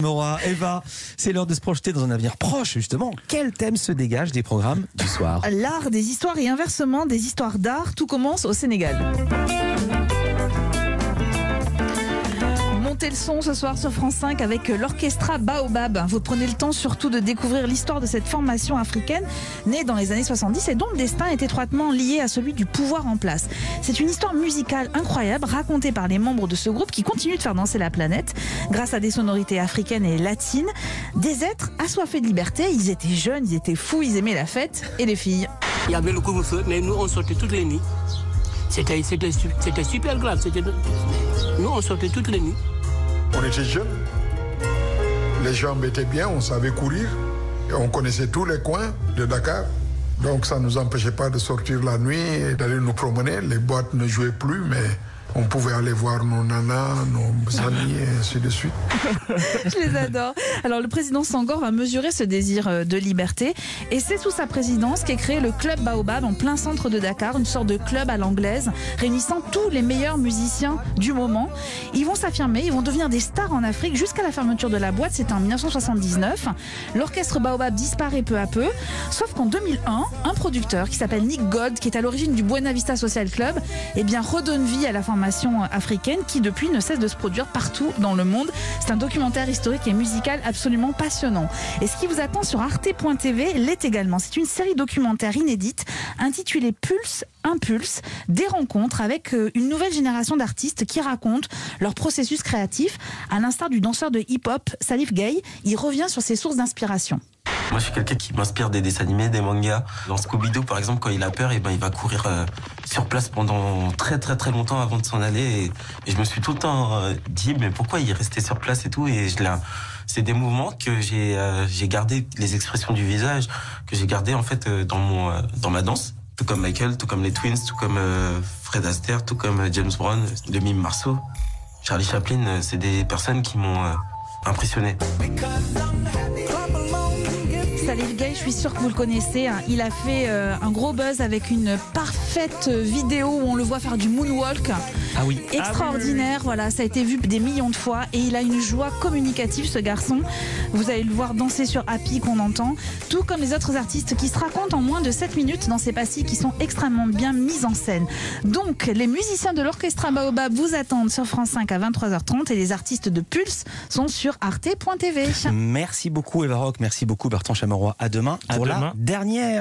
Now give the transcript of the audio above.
Mora, Eva, c'est l'heure de se projeter dans un avenir proche, justement. Quel thème se dégage des programmes du soir? L'art des histoires et inversement des histoires d'art, tout commence au Sénégal. Le son ce soir sur France 5 avec l'orchestra Baobab. Vous prenez le temps surtout de découvrir l'histoire de cette formation africaine née dans les années 70 et dont le destin est étroitement lié à celui du pouvoir en place. C'est une histoire musicale incroyable racontée par les membres de ce groupe qui continuent de faire danser la planète grâce à des sonorités africaines et latines. Des êtres assoiffés de liberté, ils étaient jeunes, ils étaient fous, ils aimaient la fête et les filles. Il y avait le couvre-feu, mais nous, on sortait toutes les nuits. C'était, super grave. Nous, on sortait toutes les nuits. On était jeunes. Les jambes étaient bien, on savait courir. Et on connaissait tous les coins de Dakar. Donc ça ne nous empêchait pas de sortir la nuit et d'aller nous promener. Les boîtes ne jouaient plus, mais on pouvait aller voir nos nanas, nos amis et ainsi de suite. Je les adore. Alors le président Sangor a mesuré ce désir euh, de liberté et c'est sous sa présidence qu'est créé le club Baobab en plein centre de Dakar, une sorte de club à l'anglaise réunissant tous les meilleurs musiciens du moment. Ils vont s'affirmer, ils vont devenir des stars en Afrique jusqu'à la fermeture de la boîte, c'était en 1979. L'orchestre Baobab disparaît peu à peu, sauf qu'en 2001, un producteur qui s'appelle Nick Gold, qui est à l'origine du Buena Vista Social Club, eh bien redonne vie à la africaine qui depuis ne cesse de se produire partout dans le monde. C'est un documentaire historique et musical absolument passionnant. Et ce qui vous attend sur arte.tv l'est également. C'est une série documentaire inédite intitulée Pulse Impulse, des rencontres avec euh, une nouvelle génération d'artistes qui racontent leur processus créatif. À l'instar du danseur de hip-hop Salif Gay, il revient sur ses sources d'inspiration. Moi, je suis quelqu'un qui m'inspire des dessins animés, des mangas. Dans Scooby-Doo, par exemple, quand il a peur, et ben, il va courir euh, sur place pendant très, très, très longtemps avant de s'en aller. Et, je me suis tout le temps euh, dit, mais pourquoi il restait sur place et tout? Et je l'ai. C'est des mouvements que j'ai euh, j'ai gardé, les expressions du visage que j'ai gardé en fait dans mon dans ma danse. Tout comme Michael, tout comme les Twins, tout comme Fred Astaire, tout comme James Brown, le mime Marceau, Charlie Chaplin. C'est des personnes qui m'ont impressionné. Salif Gay, je suis sûr que vous le connaissez. Hein. Il a fait euh, un gros buzz avec une parfaite vidéo où on le voit faire du moonwalk. Ah oui. Extraordinaire, ah oui, oui, voilà, ça a été vu des millions de fois et il a une joie communicative ce garçon. Vous allez le voir danser sur Happy qu'on entend, tout comme les autres artistes qui se racontent en moins de 7 minutes dans ces pastilles qui sont extrêmement bien mises en scène. Donc, les musiciens de l'orchestre Baobab vous attendent sur France 5 à 23h30 et les artistes de Pulse sont sur arte.tv. Merci beaucoup Eva Rock, merci beaucoup Bertrand Chameroy. À demain à pour demain. la dernière.